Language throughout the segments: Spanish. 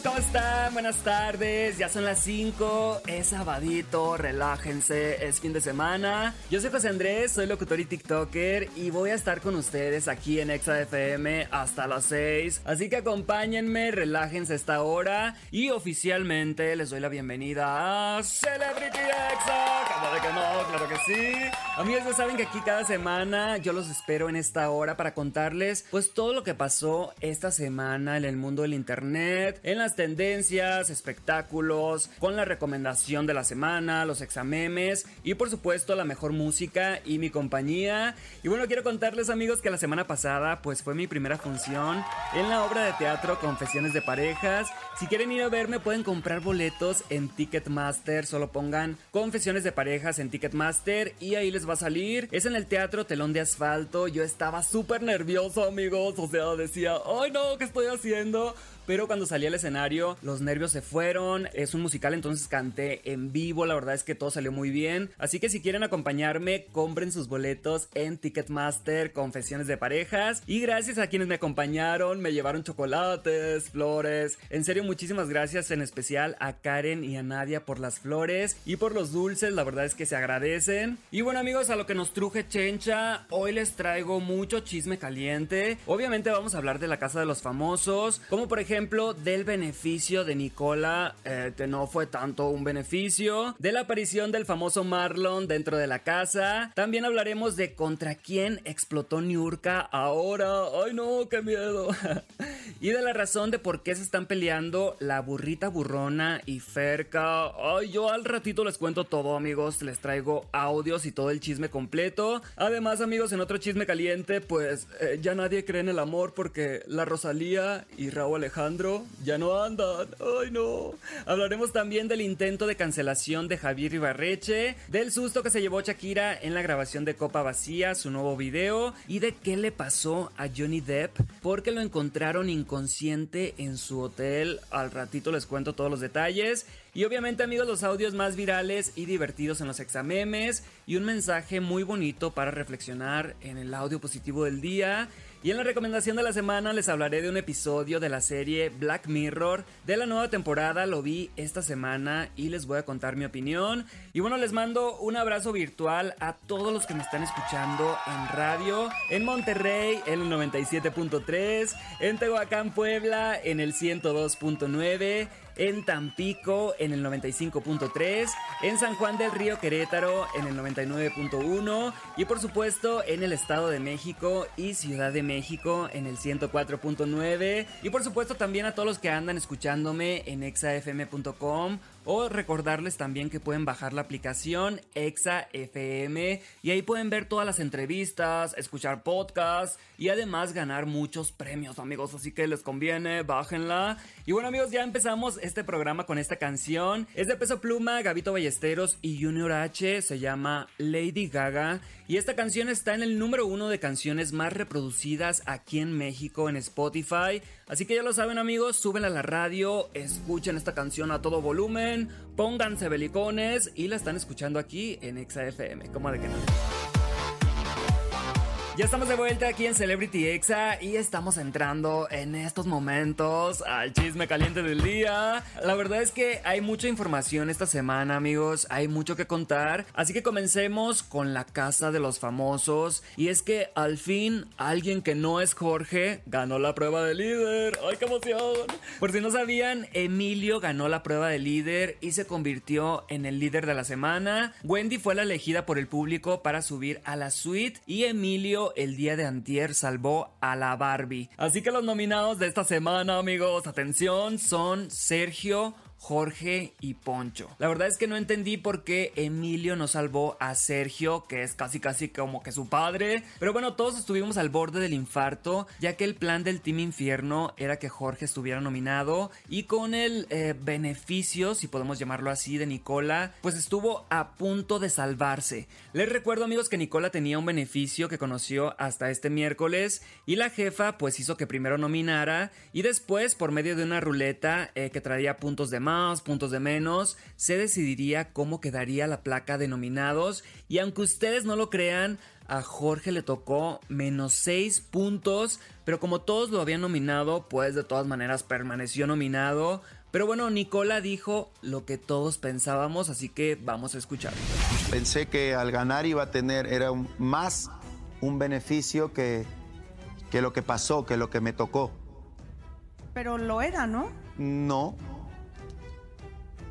¿cómo están? Buenas tardes, ya son las 5, es sabadito, relájense, es fin de semana. Yo soy José Andrés, soy locutor y TikToker y voy a estar con ustedes aquí en Exa FM hasta las 6. Así que acompáñenme, relájense esta hora y oficialmente les doy la bienvenida a Celebrity Exa. Claro que no, claro que sí. Amigos, ya saben que aquí cada semana yo los espero en esta hora para contarles pues todo lo que pasó esta semana en el mundo del internet en tendencias, espectáculos, con la recomendación de la semana, los examemes y por supuesto la mejor música y mi compañía. Y bueno, quiero contarles amigos que la semana pasada pues fue mi primera función en la obra de teatro Confesiones de Parejas. Si quieren ir a verme pueden comprar boletos en Ticketmaster, solo pongan Confesiones de Parejas en Ticketmaster y ahí les va a salir. Es en el teatro Telón de Asfalto. Yo estaba súper nervioso amigos, o sea, decía, ay no, ¿qué estoy haciendo? Pero cuando salí al escenario los nervios se fueron. Es un musical, entonces canté en vivo. La verdad es que todo salió muy bien. Así que si quieren acompañarme, compren sus boletos en Ticketmaster, Confesiones de Parejas. Y gracias a quienes me acompañaron, me llevaron chocolates, flores. En serio, muchísimas gracias en especial a Karen y a Nadia por las flores y por los dulces. La verdad es que se agradecen. Y bueno, amigos, a lo que nos truje Chencha, hoy les traigo mucho chisme caliente. Obviamente vamos a hablar de la casa de los famosos, como por ejemplo ejemplo del beneficio de Nicola, eh, que no fue tanto un beneficio, de la aparición del famoso Marlon dentro de la casa. También hablaremos de contra quién explotó Niurka ahora. ¡Ay no, qué miedo! y de la razón de por qué se están peleando la burrita burrona y Ferca. Ay, yo al ratito les cuento todo, amigos. Les traigo audios y todo el chisme completo. Además, amigos, en otro chisme caliente, pues eh, ya nadie cree en el amor porque la Rosalía y Raúl Alejandro ya no andan. Ay, no. Hablaremos también del intento de cancelación de Javier Ibarreche, del susto que se llevó Shakira en la grabación de Copa Vacía, su nuevo video, y de qué le pasó a Johnny Depp porque lo encontraron inconsciente en su hotel. Al ratito les cuento todos los detalles. Y obviamente amigos los audios más virales y divertidos en los examemes y un mensaje muy bonito para reflexionar en el audio positivo del día. Y en la recomendación de la semana les hablaré de un episodio de la serie Black Mirror de la nueva temporada. Lo vi esta semana y les voy a contar mi opinión. Y bueno, les mando un abrazo virtual a todos los que me están escuchando en radio, en Monterrey en el 97.3, en Tehuacán, Puebla en el 102.9 en Tampico en el 95.3, en San Juan del Río Querétaro en el 99.1 y por supuesto en el Estado de México y Ciudad de México en el 104.9 y por supuesto también a todos los que andan escuchándome en exafm.com o recordarles también que pueden bajar la aplicación Exa FM y ahí pueden ver todas las entrevistas, escuchar podcasts y además ganar muchos premios, amigos. Así que les conviene, bájenla. Y bueno, amigos, ya empezamos este programa con esta canción. Es de Peso Pluma, Gabito Ballesteros y Junior H. Se llama Lady Gaga. Y esta canción está en el número uno de canciones más reproducidas aquí en México en Spotify. Así que ya lo saben, amigos, suben a la radio, escuchen esta canción a todo volumen pónganse belicones y la están escuchando aquí en Exa FM. ¿Cómo de que no? Ya estamos de vuelta aquí en Celebrity Exa y estamos entrando en estos momentos al chisme caliente del día. La verdad es que hay mucha información esta semana, amigos, hay mucho que contar, así que comencemos con la casa de los famosos y es que al fin alguien que no es Jorge ganó la prueba de líder. ¡Ay, qué emoción! Por si no sabían, Emilio ganó la prueba de líder y se convirtió en el líder de la semana. Wendy fue la elegida por el público para subir a la suite y Emilio el día de antier salvó a la Barbie. Así que los nominados de esta semana, amigos, atención, son Sergio Jorge y Poncho. La verdad es que no entendí por qué Emilio no salvó a Sergio, que es casi casi como que su padre. Pero bueno, todos estuvimos al borde del infarto, ya que el plan del Team Infierno era que Jorge estuviera nominado y con el eh, beneficio, si podemos llamarlo así, de Nicola, pues estuvo a punto de salvarse. Les recuerdo amigos que Nicola tenía un beneficio que conoció hasta este miércoles y la jefa pues hizo que primero nominara y después por medio de una ruleta eh, que traía puntos de más más, puntos de menos, se decidiría cómo quedaría la placa de nominados. Y aunque ustedes no lo crean, a Jorge le tocó menos 6 puntos, pero como todos lo habían nominado, pues de todas maneras permaneció nominado. Pero bueno, Nicola dijo lo que todos pensábamos, así que vamos a escuchar. Pensé que al ganar iba a tener, era más un beneficio que, que lo que pasó, que lo que me tocó. Pero lo era, ¿no? No.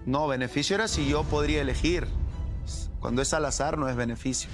No, beneficio era si yo podría elegir. Cuando es al azar no es beneficio.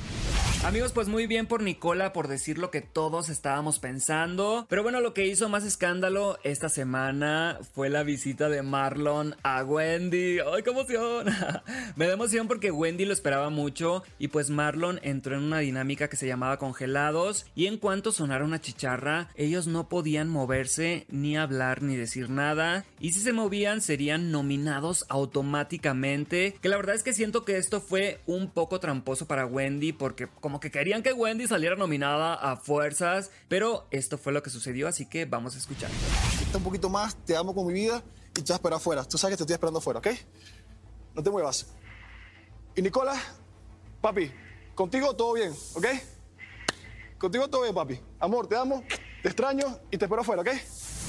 Amigos, pues muy bien por Nicola por decir lo que todos estábamos pensando. Pero bueno, lo que hizo más escándalo esta semana fue la visita de Marlon a Wendy. ¡Ay, qué emoción! Me da emoción porque Wendy lo esperaba mucho y pues Marlon entró en una dinámica que se llamaba congelados y en cuanto sonara una chicharra, ellos no podían moverse, ni hablar, ni decir nada. Y si se movían serían nominados automáticamente. Que la verdad es que siento que esto fue un poco tramposo para Wendy porque como que querían que Wendy saliera nominada a fuerzas, pero esto fue lo que sucedió, así que vamos a escuchar. Un poquito más, te amo con mi vida y te esperar afuera. Tú sabes que te estoy esperando afuera, ¿ok? No te muevas. Y Nicola, papi, contigo todo bien, ¿ok? Contigo todo bien, papi. Amor, te amo, te extraño y te espero afuera, ¿ok?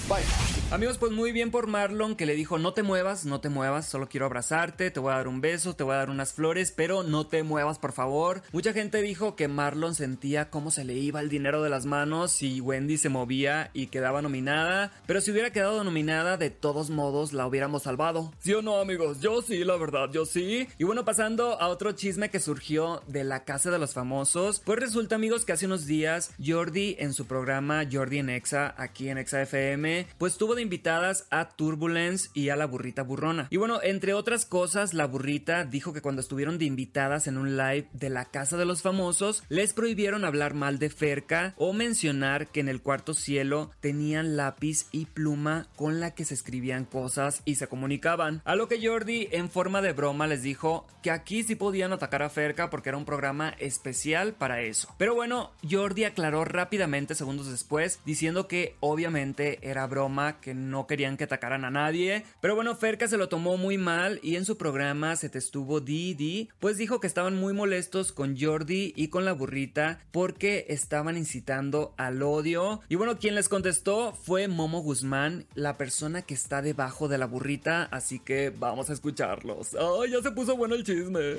Bye. Amigos, pues muy bien por Marlon que le dijo no te muevas, no te muevas, solo quiero abrazarte, te voy a dar un beso, te voy a dar unas flores, pero no te muevas por favor. Mucha gente dijo que Marlon sentía cómo se le iba el dinero de las manos si Wendy se movía y quedaba nominada, pero si hubiera quedado nominada de todos modos la hubiéramos salvado. ¿Sí o no amigos? Yo sí, la verdad, yo sí. Y bueno, pasando a otro chisme que surgió de la casa de los famosos, pues resulta amigos que hace unos días Jordi en su programa Jordi en Exa, aquí en Exa FM, pues tuvo invitadas a Turbulence y a la burrita burrona. Y bueno, entre otras cosas, la burrita dijo que cuando estuvieron de invitadas en un live de la casa de los famosos, les prohibieron hablar mal de Ferca o mencionar que en el cuarto cielo tenían lápiz y pluma con la que se escribían cosas y se comunicaban. A lo que Jordi en forma de broma les dijo que aquí sí podían atacar a Ferca porque era un programa especial para eso. Pero bueno, Jordi aclaró rápidamente segundos después diciendo que obviamente era broma, no querían que atacaran a nadie. Pero bueno, Ferca se lo tomó muy mal y en su programa se te estuvo Didi, pues dijo que estaban muy molestos con Jordi y con la burrita porque estaban incitando al odio. Y bueno, quien les contestó fue Momo Guzmán, la persona que está debajo de la burrita, así que vamos a escucharlos. Ay, ya se puso bueno el chisme.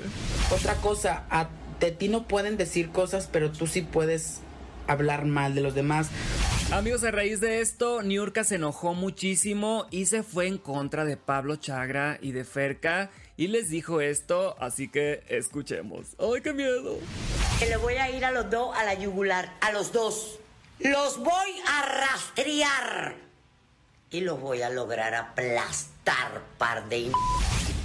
Otra cosa, a de ti no pueden decir cosas, pero tú sí puedes hablar mal de los demás. Amigos, a raíz de esto, Niurka se enojó muchísimo y se fue en contra de Pablo Chagra y de Ferca y les dijo esto, así que escuchemos. ¡Ay, qué miedo! Le voy a ir a los dos a la yugular, a los dos. Los voy a rastrear y los voy a lograr aplastar, par de...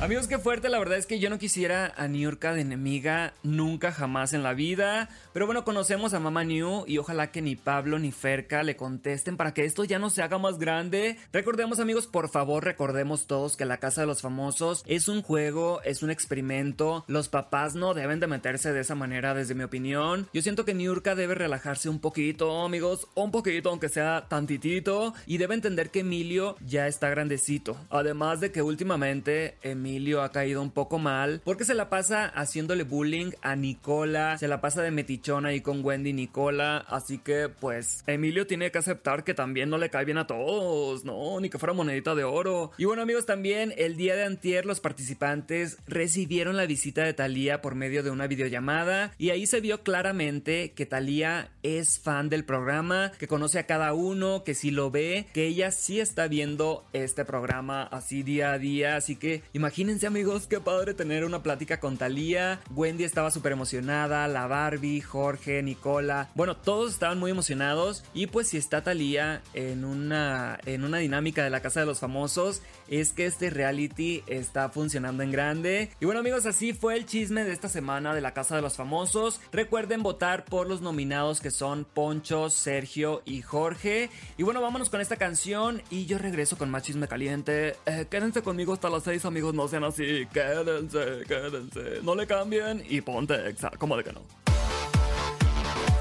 Amigos, qué fuerte, la verdad es que yo no quisiera a Niurka de enemiga nunca jamás en la vida. Pero bueno, conocemos a Mama New y ojalá que ni Pablo ni Ferca le contesten para que esto ya no se haga más grande. Recordemos amigos, por favor, recordemos todos que la Casa de los Famosos es un juego, es un experimento. Los papás no deben de meterse de esa manera desde mi opinión. Yo siento que Niurka debe relajarse un poquito, amigos, un poquito, aunque sea tantitito. Y debe entender que Emilio ya está grandecito. Además de que últimamente... Emilio ha caído un poco mal porque se la pasa haciéndole bullying a Nicola, se la pasa de metichona ahí con Wendy y Nicola, así que pues Emilio tiene que aceptar que también no le cae bien a todos, no, ni que fuera monedita de oro. Y bueno amigos, también el día de antier los participantes recibieron la visita de Thalía por medio de una videollamada y ahí se vio claramente que Thalía es fan del programa, que conoce a cada uno, que si lo ve, que ella sí está viendo este programa así día a día, así que Imagínense amigos, qué padre tener una plática con Talía. Wendy estaba súper emocionada, la Barbie, Jorge, Nicola. Bueno, todos estaban muy emocionados. Y pues si está Talía en una, en una dinámica de la Casa de los Famosos, es que este reality está funcionando en grande. Y bueno amigos, así fue el chisme de esta semana de la Casa de los Famosos. Recuerden votar por los nominados que son Poncho, Sergio y Jorge. Y bueno, vámonos con esta canción y yo regreso con más chisme caliente. Eh, quédense conmigo hasta las 6 amigos, no sean así. Quédense, quédense. No le cambien y ponte exa, como de que no.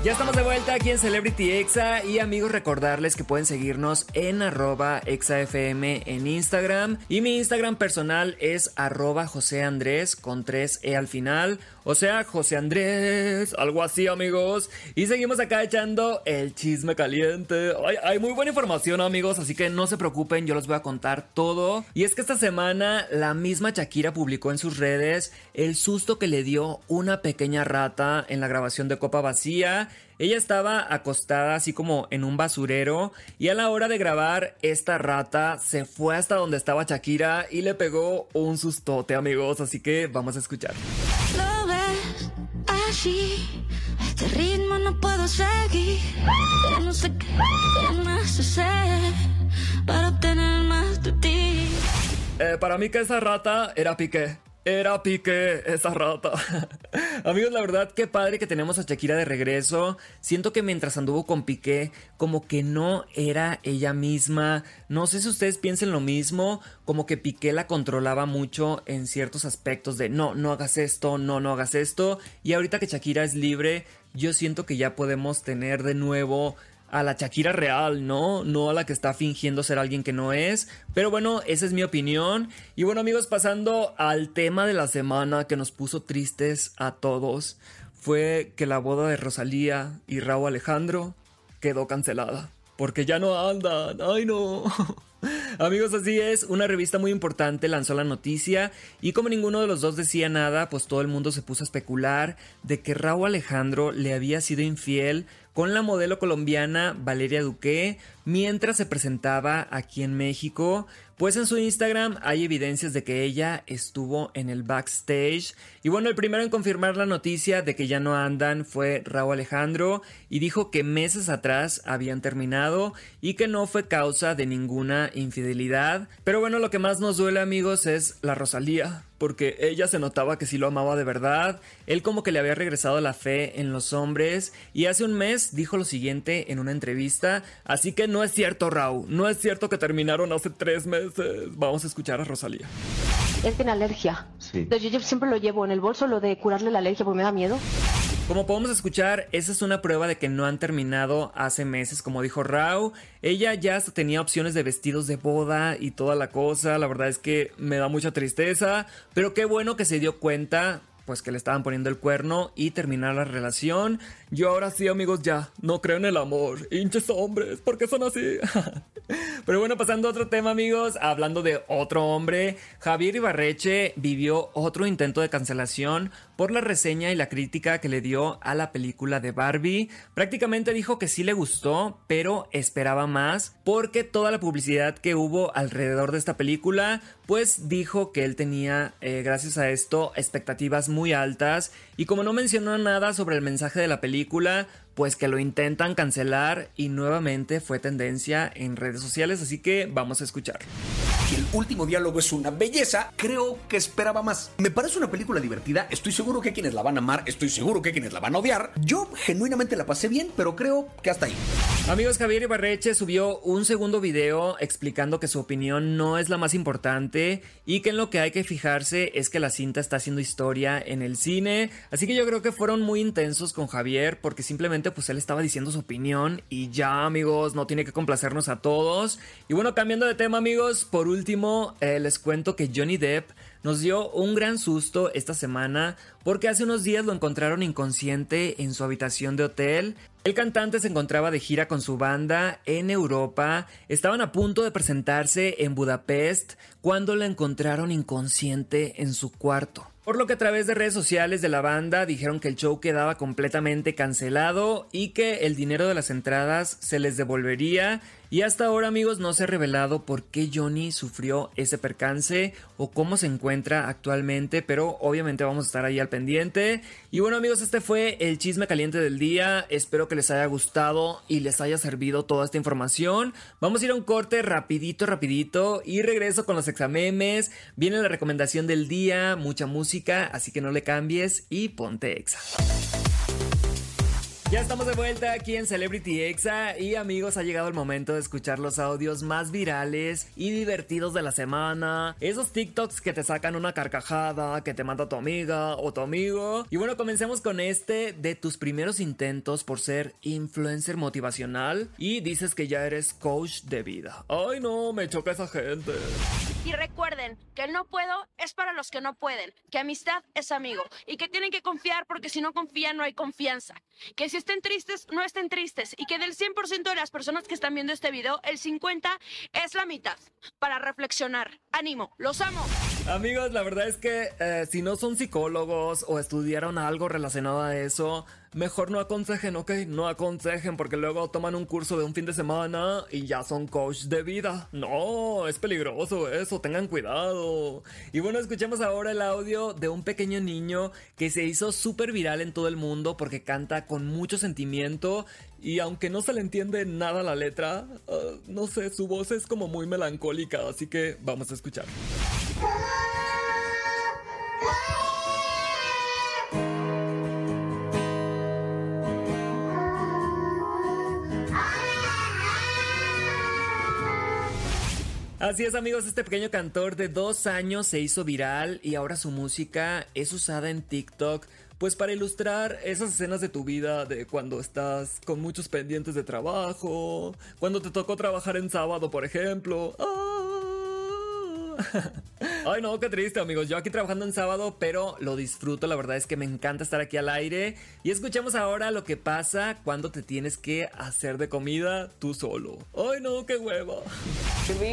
Ya estamos de vuelta aquí en Celebrity Exa y amigos recordarles que pueden seguirnos en arroba exafm en Instagram y mi Instagram personal es arroba José Andrés con 3E al final, o sea José Andrés, algo así amigos. Y seguimos acá echando el chisme caliente. Hay, hay muy buena información amigos, así que no se preocupen, yo les voy a contar todo. Y es que esta semana la misma Shakira publicó en sus redes el susto que le dio una pequeña rata en la grabación de Copa Vacía ella estaba acostada así como en un basurero y a la hora de grabar esta rata se fue hasta donde estaba Shakira y le pegó un sustote amigos, así que vamos a escuchar. Lo ves así, este ritmo no puedo seguir, no sé qué, qué más hacer para obtener más de ti. Eh, para mí que esa rata era Piqué. Era Piqué, esa rata. Amigos, la verdad, qué padre que tenemos a Shakira de regreso. Siento que mientras anduvo con Piqué, como que no era ella misma. No sé si ustedes piensen lo mismo, como que Piqué la controlaba mucho en ciertos aspectos de no, no hagas esto, no, no hagas esto. Y ahorita que Shakira es libre, yo siento que ya podemos tener de nuevo a la Shakira real, ¿no? No a la que está fingiendo ser alguien que no es. Pero bueno, esa es mi opinión. Y bueno amigos, pasando al tema de la semana que nos puso tristes a todos, fue que la boda de Rosalía y Raúl Alejandro quedó cancelada. Porque ya no andan, ay no. Amigos, así es, una revista muy importante lanzó la noticia y como ninguno de los dos decía nada, pues todo el mundo se puso a especular de que Raúl Alejandro le había sido infiel con la modelo colombiana Valeria Duque mientras se presentaba aquí en México. Pues en su Instagram hay evidencias de que ella estuvo en el backstage. Y bueno, el primero en confirmar la noticia de que ya no andan fue Raúl Alejandro y dijo que meses atrás habían terminado y que no fue causa de ninguna infidelidad. Pero bueno, lo que más nos duele amigos es la Rosalía porque ella se notaba que sí lo amaba de verdad, él como que le había regresado la fe en los hombres. Y hace un mes dijo lo siguiente en una entrevista, así que no es cierto Raúl, no es cierto que terminaron hace tres meses, vamos a escuchar a Rosalía. Él tiene alergia, entonces yo siempre lo llevo en el bolso, lo de curarle la alergia porque me da miedo. Como podemos escuchar, esa es una prueba de que no han terminado hace meses, como dijo Rao. Ella ya tenía opciones de vestidos de boda y toda la cosa. La verdad es que me da mucha tristeza, pero qué bueno que se dio cuenta pues que le estaban poniendo el cuerno y terminar la relación. Yo ahora sí, amigos, ya no creo en el amor. Hinches hombres, ¿por qué son así? Pero bueno, pasando a otro tema, amigos, hablando de otro hombre, Javier Ibarreche vivió otro intento de cancelación por la reseña y la crítica que le dio a la película de Barbie. Prácticamente dijo que sí le gustó, pero esperaba más porque toda la publicidad que hubo alrededor de esta película, pues dijo que él tenía, eh, gracias a esto, expectativas muy altas y como no mencionó nada sobre el mensaje de la película, película pues que lo intentan cancelar y nuevamente fue tendencia en redes sociales, así que vamos a escuchar. El último diálogo es una belleza, creo que esperaba más. Me parece una película divertida, estoy seguro que quienes la van a amar, estoy seguro que quienes la van a odiar. Yo genuinamente la pasé bien, pero creo que hasta ahí. Amigos, Javier Ibarreche subió un segundo video explicando que su opinión no es la más importante y que en lo que hay que fijarse es que la cinta está haciendo historia en el cine, así que yo creo que fueron muy intensos con Javier porque simplemente pues él estaba diciendo su opinión y ya amigos, no tiene que complacernos a todos. Y bueno, cambiando de tema amigos, por último eh, les cuento que Johnny Depp nos dio un gran susto esta semana porque hace unos días lo encontraron inconsciente en su habitación de hotel. El cantante se encontraba de gira con su banda en Europa, estaban a punto de presentarse en Budapest cuando lo encontraron inconsciente en su cuarto. Por lo que a través de redes sociales de la banda dijeron que el show quedaba completamente cancelado y que el dinero de las entradas se les devolvería y hasta ahora, amigos, no se ha revelado por qué Johnny sufrió ese percance o cómo se encuentra actualmente, pero obviamente vamos a estar ahí al pendiente. Y bueno, amigos, este fue el chisme caliente del día. Espero que les haya gustado y les haya servido toda esta información. Vamos a ir a un corte rapidito, rapidito y regreso con los examemes. Viene la recomendación del día, mucha música, así que no le cambies y ponte exa. Ya estamos de vuelta aquí en Celebrity Exa y amigos, ha llegado el momento de escuchar los audios más virales y divertidos de la semana. Esos TikToks que te sacan una carcajada, que te manda tu amiga o tu amigo. Y bueno, comencemos con este de tus primeros intentos por ser influencer motivacional y dices que ya eres coach de vida. Ay no, me choca esa gente. Y recuerden que el no puedo es para los que no pueden, que amistad es amigo y que tienen que confiar porque si no confían no hay confianza. Que si estén tristes, no estén tristes. Y que del 100% de las personas que están viendo este video, el 50% es la mitad. Para reflexionar. Ánimo, los amo. Amigos, la verdad es que eh, si no son psicólogos o estudiaron algo relacionado a eso, mejor no aconsejen, ¿ok? No aconsejen porque luego toman un curso de un fin de semana y ya son coach de vida. No, es peligroso eso, tengan cuidado. Y bueno, escuchemos ahora el audio de un pequeño niño que se hizo súper viral en todo el mundo porque canta con mucho sentimiento y aunque no se le entiende nada la letra, ah, no sé, su voz es como muy melancólica, así que vamos a escuchar. Así es amigos, este pequeño cantor de dos años se hizo viral y ahora su música es usada en TikTok pues para ilustrar esas escenas de tu vida de cuando estás con muchos pendientes de trabajo, cuando te tocó trabajar en sábado por ejemplo. Ay, no, qué triste, amigos. Yo aquí trabajando en sábado, pero lo disfruto. La verdad es que me encanta estar aquí al aire. Y escuchemos ahora lo que pasa cuando te tienes que hacer de comida tú solo. Ay, no, qué hueva.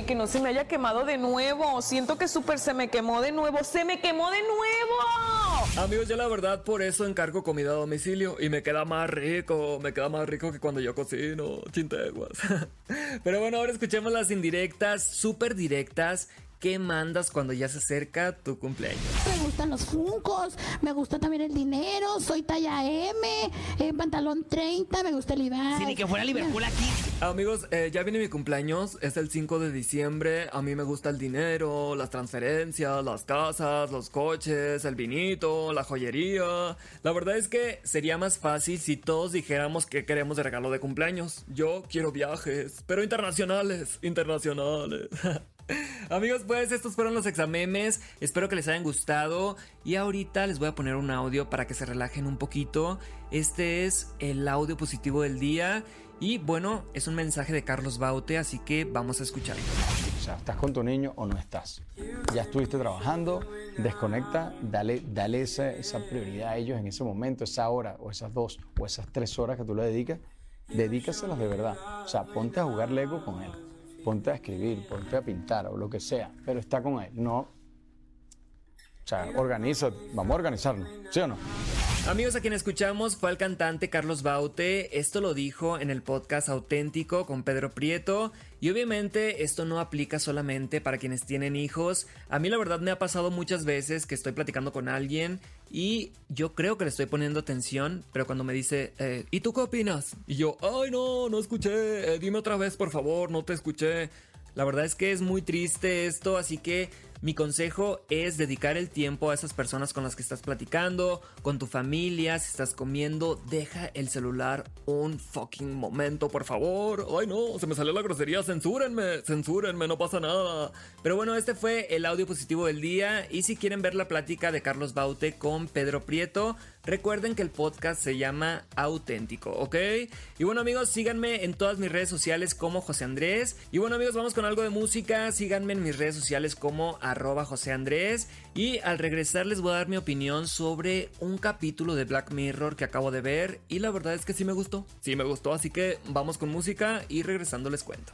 que no se me haya quemado de nuevo. Siento que súper se me quemó de nuevo. ¡Se me quemó de nuevo! Amigos, yo la verdad por eso encargo comida a domicilio. Y me queda más rico. Me queda más rico que cuando yo cocino. Chinteguas. Pero bueno, ahora escuchemos las indirectas, súper directas ¿Qué mandas cuando ya se acerca tu cumpleaños? Me gustan los funcos, me gusta también el dinero, soy talla M, eh, pantalón 30, me gusta el Ibai. Sí, ni que fuera Liverpool aquí. Amigos, eh, ya viene mi cumpleaños, es el 5 de diciembre, a mí me gusta el dinero, las transferencias, las casas, los coches, el vinito, la joyería. La verdad es que sería más fácil si todos dijéramos que queremos de regalo de cumpleaños. Yo quiero viajes, pero internacionales, internacionales. Amigos, pues estos fueron los examemes. Espero que les hayan gustado. Y ahorita les voy a poner un audio para que se relajen un poquito. Este es el audio positivo del día. Y bueno, es un mensaje de Carlos Baute, así que vamos a escucharlo. O sea, ¿estás con tu niño o no estás? Ya estuviste trabajando, desconecta, dale, dale esa, esa prioridad a ellos en ese momento, esa hora, o esas dos, o esas tres horas que tú le dedicas, dedícaselas de verdad. O sea, ponte a jugar Lego con él ponte a escribir, ponte a pintar o lo que sea, pero está con él, no. O sea, organiza, vamos a organizarnos, ¿sí o no? Amigos, a quien escuchamos fue el cantante Carlos Baute. Esto lo dijo en el podcast auténtico con Pedro Prieto. Y obviamente esto no aplica solamente para quienes tienen hijos. A mí la verdad me ha pasado muchas veces que estoy platicando con alguien y yo creo que le estoy poniendo atención, pero cuando me dice, eh, ¿y tú qué opinas? Y yo, ay no, no escuché, eh, dime otra vez por favor, no te escuché. La verdad es que es muy triste esto, así que mi consejo es dedicar el tiempo a esas personas con las que estás platicando, con tu familia, si estás comiendo, deja el celular un fucking momento, por favor. Ay no, se me salió la grosería, censúrenme, censúrenme, no pasa nada. Pero bueno, este fue el audio positivo del día y si quieren ver la plática de Carlos Baute con Pedro Prieto, Recuerden que el podcast se llama Auténtico, ¿ok? Y bueno amigos, síganme en todas mis redes sociales como José Andrés. Y bueno amigos, vamos con algo de música. Síganme en mis redes sociales como arroba José Andrés. Y al regresar les voy a dar mi opinión sobre un capítulo de Black Mirror que acabo de ver. Y la verdad es que sí me gustó. Sí me gustó, así que vamos con música y regresando les cuento.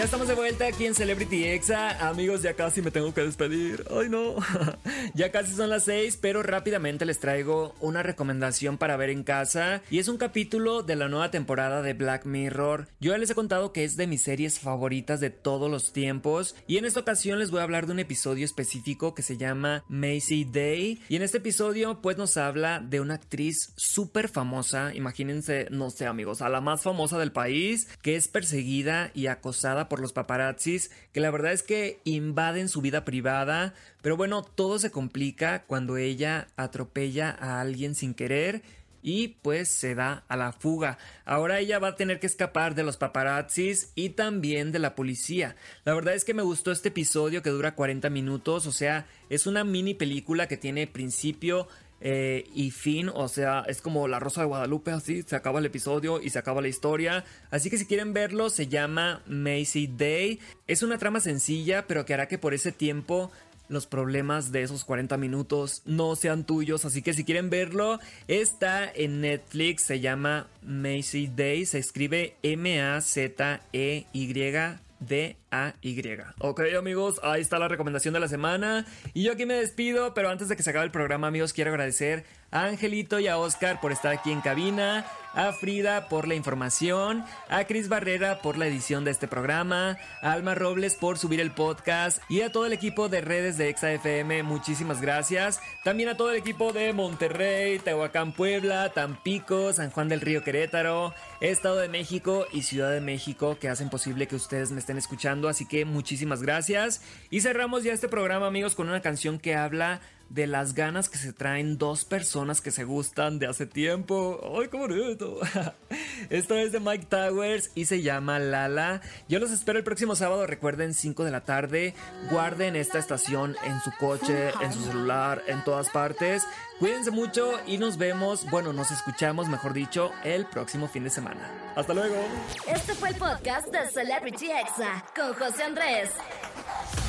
Ya estamos de vuelta aquí en Celebrity Exa. Amigos, ya casi me tengo que despedir. Ay, no. ya casi son las 6, pero rápidamente les traigo una recomendación para ver en casa. Y es un capítulo de la nueva temporada de Black Mirror. Yo ya les he contado que es de mis series favoritas de todos los tiempos. Y en esta ocasión les voy a hablar de un episodio específico que se llama Macy Day. Y en este episodio, pues nos habla de una actriz súper famosa. Imagínense, no sé, amigos, a la más famosa del país, que es perseguida y acosada por los paparazzis, que la verdad es que invaden su vida privada, pero bueno, todo se complica cuando ella atropella a alguien sin querer y pues se da a la fuga. Ahora ella va a tener que escapar de los paparazzis y también de la policía. La verdad es que me gustó este episodio que dura 40 minutos, o sea, es una mini película que tiene principio, eh, y fin, o sea, es como La Rosa de Guadalupe, así, se acaba el episodio y se acaba la historia. Así que si quieren verlo, se llama Macy Day. Es una trama sencilla, pero que hará que por ese tiempo los problemas de esos 40 minutos no sean tuyos. Así que si quieren verlo, está en Netflix, se llama Macy Day, se escribe M-A-Z-E-Y. D-A-Y. Ok amigos, ahí está la recomendación de la semana. Y yo aquí me despido, pero antes de que se acabe el programa amigos, quiero agradecer a Angelito y a Oscar por estar aquí en cabina, a Frida por la información, a Cris Barrera por la edición de este programa, a Alma Robles por subir el podcast y a todo el equipo de redes de ExaFM, muchísimas gracias. También a todo el equipo de Monterrey, Tehuacán, Puebla, Tampico, San Juan del Río Querétaro, Estado de México y Ciudad de México que hacen posible que ustedes me estén así que muchísimas gracias. Y cerramos ya este programa amigos con una canción que habla de las ganas que se traen dos personas que se gustan de hace tiempo. ¡Ay, qué bonito! Esto es de Mike Towers y se llama Lala. Yo los espero el próximo sábado, recuerden 5 de la tarde. Guarden esta estación en su coche, en su celular, en todas partes. Cuídense mucho y nos vemos, bueno, nos escuchamos, mejor dicho, el próximo fin de semana. Hasta luego. Este fue el podcast de Celebrity Exa con José Andrés.